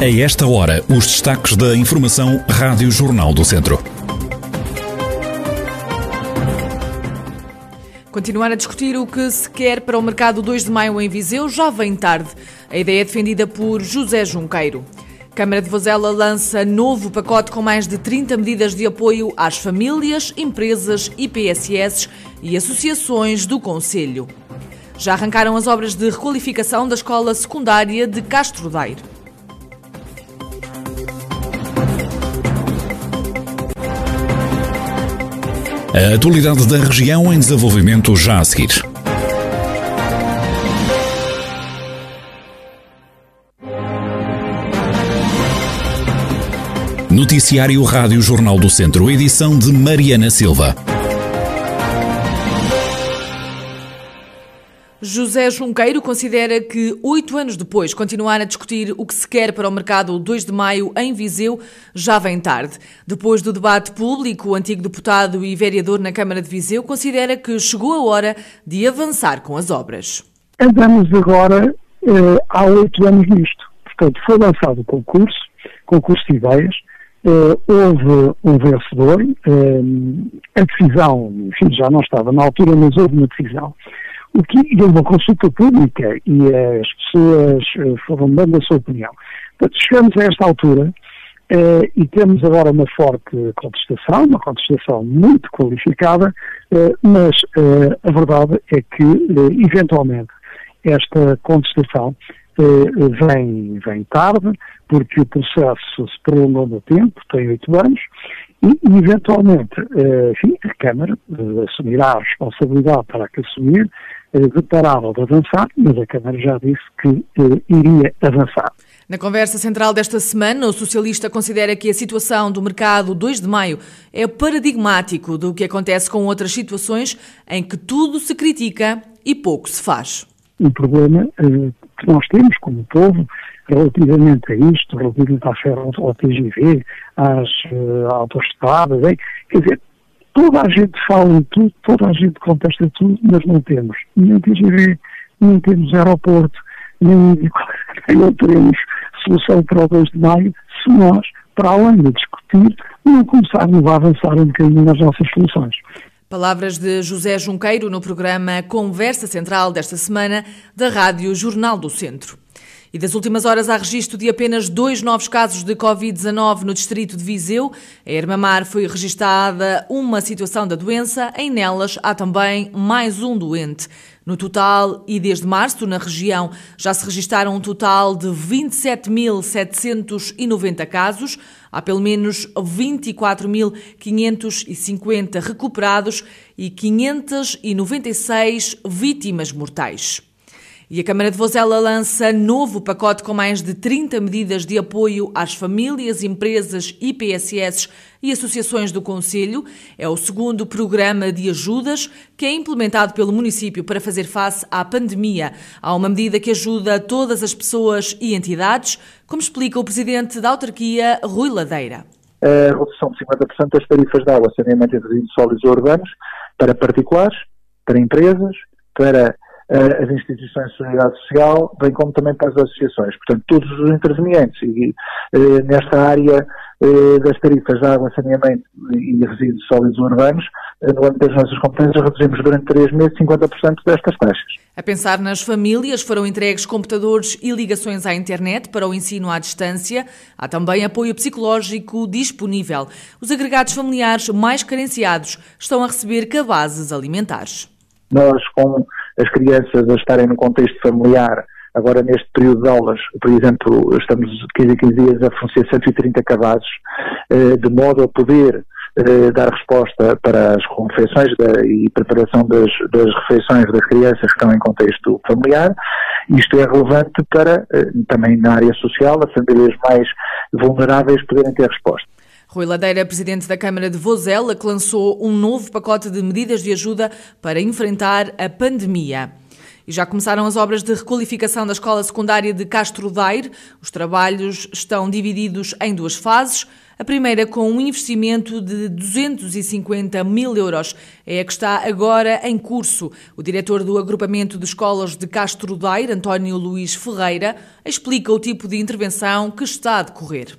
A esta hora, os destaques da Informação Rádio Jornal do Centro. Continuar a discutir o que se quer para o mercado 2 de maio em Viseu já vem tarde. A ideia é defendida por José Junqueiro. Câmara de Vozela lança novo pacote com mais de 30 medidas de apoio às famílias, empresas, IPSS e associações do Conselho. Já arrancaram as obras de requalificação da escola secundária de Castro Daire. A atualidade da região em desenvolvimento já a seguir. Noticiário Rádio Jornal do Centro, edição de Mariana Silva. José Junqueiro considera que, oito anos depois, continuar a discutir o que se quer para o mercado 2 de maio em Viseu já vem tarde. Depois do debate público, o antigo deputado e vereador na Câmara de Viseu considera que chegou a hora de avançar com as obras. Andamos agora eh, há oito anos nisto. Portanto, foi lançado o concurso, concurso de ideias, eh, houve um vencedor, eh, a decisão, enfim, já não estava na altura, mas houve uma decisão. O que é uma consulta pública e as pessoas eh, foram dando a sua opinião. Portanto, chegamos a esta altura eh, e temos agora uma forte contestação, uma contestação muito qualificada, eh, mas eh, a verdade é que, eh, eventualmente, esta contestação eh, vem, vem tarde, porque o processo se prolongou no tempo, tem oito anos, e, eventualmente, enfim, a Câmara assumirá a responsabilidade para que assumir, deparável de avançar, mas a Câmara já disse que eh, iria avançar. Na conversa central desta semana, o socialista considera que a situação do mercado 2 de maio é paradigmático do que acontece com outras situações em que tudo se critica e pouco se faz. O problema eh, que nós temos como povo relativamente a isto, relativamente à ferro, ao TGV, às uh, autoestradas, quer dizer, toda a gente fala em tudo, toda a gente contesta tudo, mas não temos nem TGV, nem temos aeroporto, nem, não teremos solução para o 2 de maio se nós, para além de discutir, não começarmos a avançar um bocadinho nas nossas soluções. Palavras de José Junqueiro no programa Conversa Central desta semana da Rádio Jornal do Centro. E das últimas horas há registro de apenas dois novos casos de Covid-19 no distrito de Viseu. A Hermamar foi registada uma situação da doença, em nelas há também mais um doente. No total, e desde março, na região, já se registaram um total de 27.790 casos. Há pelo menos 24.550 recuperados e 596 vítimas mortais. E a Câmara de Vozela lança novo pacote com mais de 30 medidas de apoio às famílias, empresas, IPSS e associações do Conselho. É o segundo programa de ajudas que é implementado pelo município para fazer face à pandemia. Há uma medida que ajuda todas as pessoas e entidades, como explica o presidente da autarquia, Rui Ladeira. A redução de 50% das tarifas de água, saneamento e resíduos sólidos urbanos para particulares, para empresas, para uh, as instituições de solidariedade social, bem como também para as associações. Portanto, todos os intervenientes e, uh, nesta área uh, das tarifas de água, saneamento e resíduos sólidos urbanos, no âmbito das nossas competências, reduzimos durante três meses 50% destas taxas. A pensar nas famílias, foram entregues computadores e ligações à internet para o ensino à distância. Há também apoio psicológico disponível. Os agregados familiares mais carenciados estão a receber cabazes alimentares. Nós, com as crianças a estarem no contexto familiar, agora neste período de aulas, por exemplo, estamos 15 a 15 dias a fornecer 130 cabazes, eh, de modo a poder eh, dar resposta para as refeições e preparação das, das refeições das crianças que estão em contexto familiar. Isto é relevante para, eh, também na área social, as famílias mais vulneráveis poderem ter resposta. Rui Ladeira, presidente da Câmara de Vozela, que lançou um novo pacote de medidas de ajuda para enfrentar a pandemia. E já começaram as obras de requalificação da escola secundária de Castro Daire. Os trabalhos estão divididos em duas fases. A primeira com um investimento de 250 mil euros. É a que está agora em curso. O diretor do agrupamento de escolas de Castro Daire, António Luís Ferreira, explica o tipo de intervenção que está a decorrer.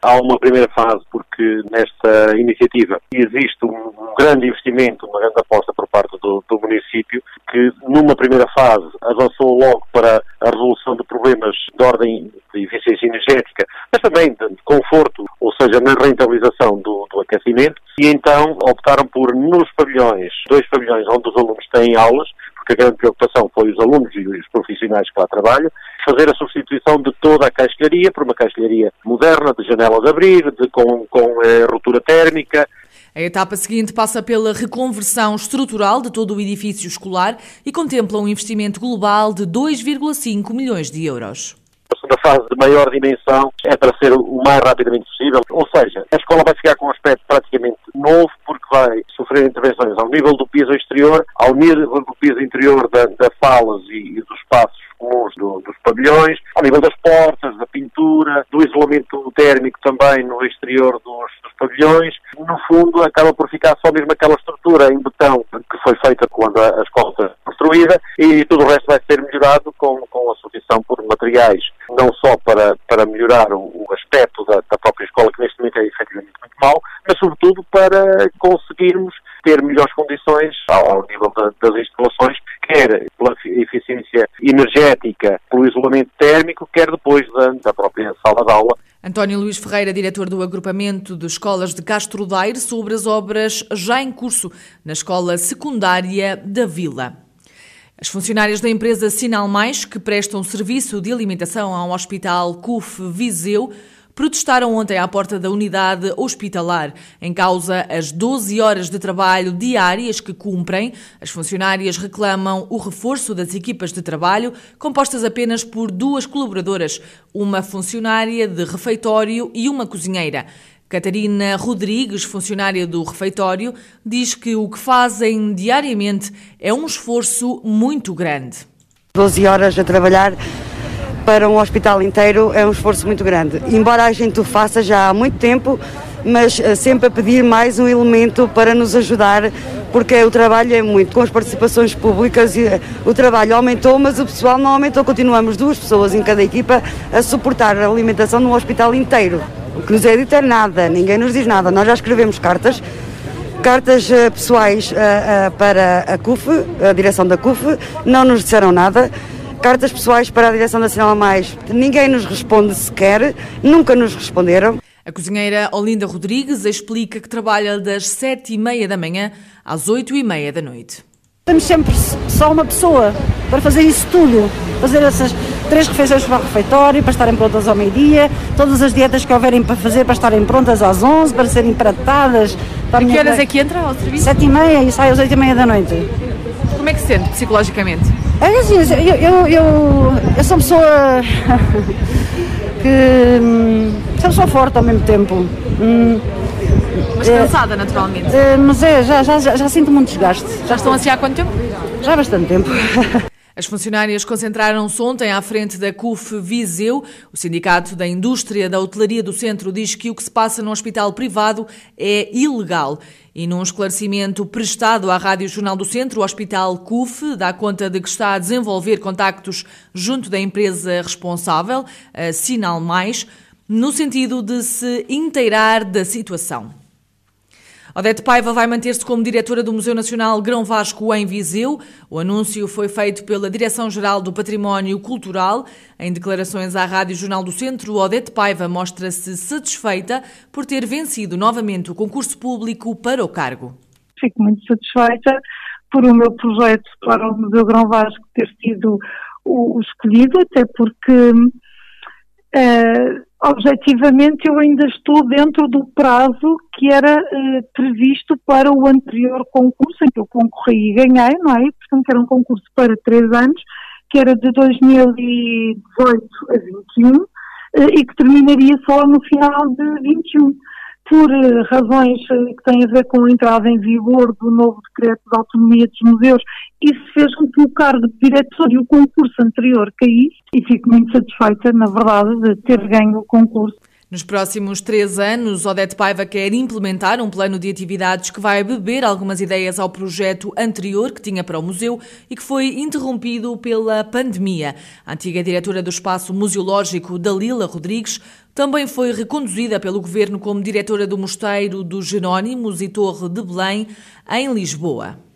Há uma primeira fase, porque nesta iniciativa existe um grande investimento, uma grande aposta por parte do, do, município, que numa primeira fase avançou logo para a resolução de problemas de ordem de eficiência energética, mas também de conforto, ou seja, na rentabilização do, do aquecimento, e então optaram por, nos pavilhões, dois pavilhões onde os alunos têm aulas, porque a grande preocupação foi os alunos e os profissionais que lá trabalham, fazer a substituição de toda a cascalharia por uma cascalharia moderna, de janelas a abrir, de, com, com eh, ruptura térmica. A etapa seguinte passa pela reconversão estrutural de todo o edifício escolar e contempla um investimento global de 2,5 milhões de euros. A segunda fase de maior dimensão é para ser o mais rapidamente possível, ou seja, a escola vai ficar com um aspecto praticamente novo porque vai sofrer intervenções ao nível do piso exterior, ao nível do piso interior da, da falas e, e dos espaços comuns do, dos pavilhões, ao nível das portas, da pintura, do isolamento térmico também no exterior dos, dos pavilhões. No fundo, acaba por ficar só mesmo aquela estrutura em betão que foi feita quando a, a escola foi construída e tudo o resto vai ser melhorado com, com a substituição por materiais, não só para, para melhorar o, o aspecto da, da própria escola, que neste momento é efetivamente muito mau, mas sobretudo para conseguirmos ter melhores condições ao, nível da, das instalações, quer pela eficiência energética, pelo isolamento térmico, quer depois da, da própria sala de aula. António Luís Ferreira, diretor do agrupamento de escolas de Castro Daire, sobre as obras já em curso na escola secundária da Vila. As funcionárias da empresa Sinal Mais, que prestam serviço de alimentação ao Hospital CUF Viseu, protestaram ontem à porta da unidade hospitalar. Em causa as 12 horas de trabalho diárias que cumprem, as funcionárias reclamam o reforço das equipas de trabalho, compostas apenas por duas colaboradoras, uma funcionária de refeitório e uma cozinheira. Catarina Rodrigues, funcionária do refeitório, diz que o que fazem diariamente é um esforço muito grande. 12 horas a trabalhar para um hospital inteiro é um esforço muito grande. Embora a gente o faça já há muito tempo, mas eh, sempre a pedir mais um elemento para nos ajudar, porque o trabalho é muito. Com as participações públicas, eh, o trabalho aumentou, mas o pessoal não aumentou. Continuamos duas pessoas em cada equipa a suportar a alimentação no hospital inteiro. O que nos é dito é nada, ninguém nos diz nada. Nós já escrevemos cartas cartas uh, pessoais para a CUF, a direção da CUF, não nos disseram nada cartas pessoais para a Direção Nacional Mais. Ninguém nos responde sequer, nunca nos responderam. A cozinheira Olinda Rodrigues explica que trabalha das sete e meia da manhã às oito e meia da noite. Temos sempre só uma pessoa para fazer isso tudo, fazer essas três refeições para o refeitório, para estarem prontas ao meio-dia, todas as dietas que houverem para fazer para estarem prontas às onze, para serem pratadas. Para que horas é que entra ao serviço? Sete e meia e sai às oito e meia da noite. Como é que se sente psicologicamente? É assim, eu, eu, eu, eu sou uma pessoa que. Hum, sou uma pessoa forte ao mesmo tempo. Hum, mas cansada, é, naturalmente. É, mas é, já, já, já, já sinto muito desgaste. Já estão assim há quanto tempo? Já há bastante tempo. As funcionárias concentraram-se ontem à frente da CUF Viseu. O Sindicato da Indústria da Hotelaria do Centro diz que o que se passa no hospital privado é ilegal. E num esclarecimento prestado à Rádio Jornal do Centro, o Hospital CUF dá conta de que está a desenvolver contactos junto da empresa responsável, a Sinal Mais, no sentido de se inteirar da situação. Odete Paiva vai manter-se como diretora do Museu Nacional Grão Vasco em Viseu. O anúncio foi feito pela Direção-Geral do Património Cultural. Em declarações à Rádio Jornal do Centro, Odete Paiva mostra-se satisfeita por ter vencido novamente o concurso público para o cargo. Fico muito satisfeita por o meu projeto para o Museu Grão Vasco ter sido o, escolhido, até porque uh, objetivamente eu ainda estou dentro do prazo que era eh, previsto para o anterior concurso em que eu concorri e ganhei, não é? Portanto, era um concurso para três anos, que era de 2018 a 21 eh, e que terminaria só no final de 21. Por eh, razões eh, que têm a ver com a entrada em vigor do novo decreto de autonomia dos museus, isso fez com que o cargo de diretor e o concurso anterior caísse e fico muito satisfeita, na verdade, de ter ganho o concurso. Nos próximos três anos, Odete Paiva quer implementar um plano de atividades que vai beber algumas ideias ao projeto anterior que tinha para o museu e que foi interrompido pela pandemia. A antiga diretora do Espaço Museológico, Dalila Rodrigues, também foi reconduzida pelo governo como diretora do Mosteiro dos Jerónimos e Torre de Belém, em Lisboa.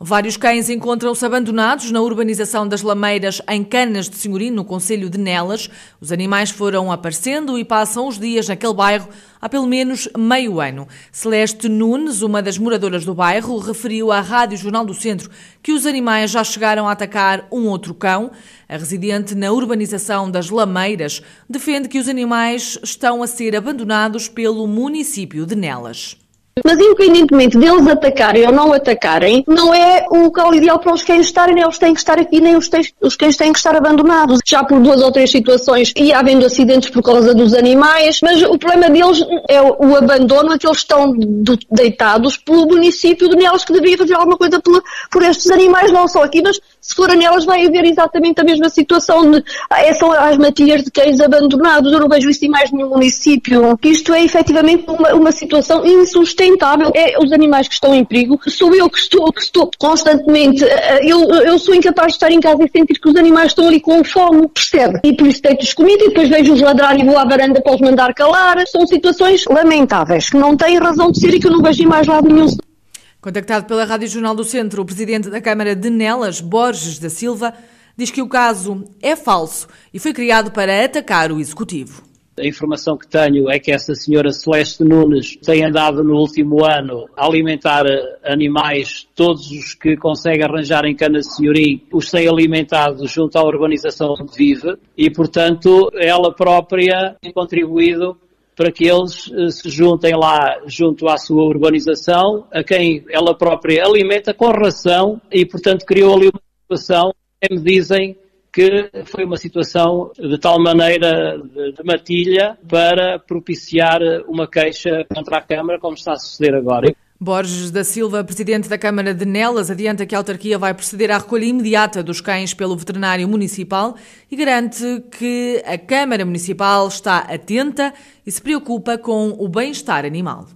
Vários cães encontram-se abandonados na urbanização das Lameiras, em Canas de Senhorim, no Conselho de Nelas. Os animais foram aparecendo e passam os dias naquele bairro há pelo menos meio ano. Celeste Nunes, uma das moradoras do bairro, referiu à Rádio Jornal do Centro que os animais já chegaram a atacar um outro cão. A residente na urbanização das Lameiras defende que os animais estão a ser abandonados pelo município de Nelas. Mas independentemente deles atacarem ou não atacarem, não é o local ideal para os cães estarem, nem eles têm que estar aqui, nem os, têm, os cães têm que estar abandonados. Já por duas ou três situações ia havendo acidentes por causa dos animais, mas o problema deles é o, abandono, é que eles estão do, deitados pelo município de Nelas que deveria fazer alguma coisa por, por estes animais, não só aqui, mas se for a Nelas vai haver exatamente a mesma situação de, é, são as matias de cães abandonados, eu não vejo isso em mais nenhum município. Isto é efetivamente uma, uma situação insustentável sustentável é os animais que estão em perigo. Sou eu que estou, que estou constantemente, eh, eu, eu sou incapaz de estar em casa e sentir que os animais estão ali com fome, percebe? E por isso deito-os comida e depois vejo-os ladrar e vou à varanda para os mandar calar. São situações lamentáveis, que não têm razão de ser e que eu não vejo em mais lado nenhum. Contactado pela Rádio Jornal do Centro, o presidente da Câmara de Nelas, Borges da Silva, diz que o caso é falso e foi criado para atacar o executivo. A informação que tenho é que essa senhora Celeste Nunes tem andado no último ano a alimentar animais, todos os que consegue arranjar em Cana Senhorim, os tem alimentado junto à urbanização onde vive e, portanto, ela própria tem contribuído para que eles eh, se juntem lá junto à sua urbanização, a quem ela própria alimenta com ração e, portanto, criou ali uma situação, me dizem, que foi uma situação de tal maneira de, de matilha para propiciar uma queixa contra a Câmara, como está a suceder agora. Borges da Silva, presidente da Câmara de Nelas, adianta que a autarquia vai proceder à recolha imediata dos cães pelo veterinário municipal e garante que a Câmara Municipal está atenta e se preocupa com o bem-estar animal.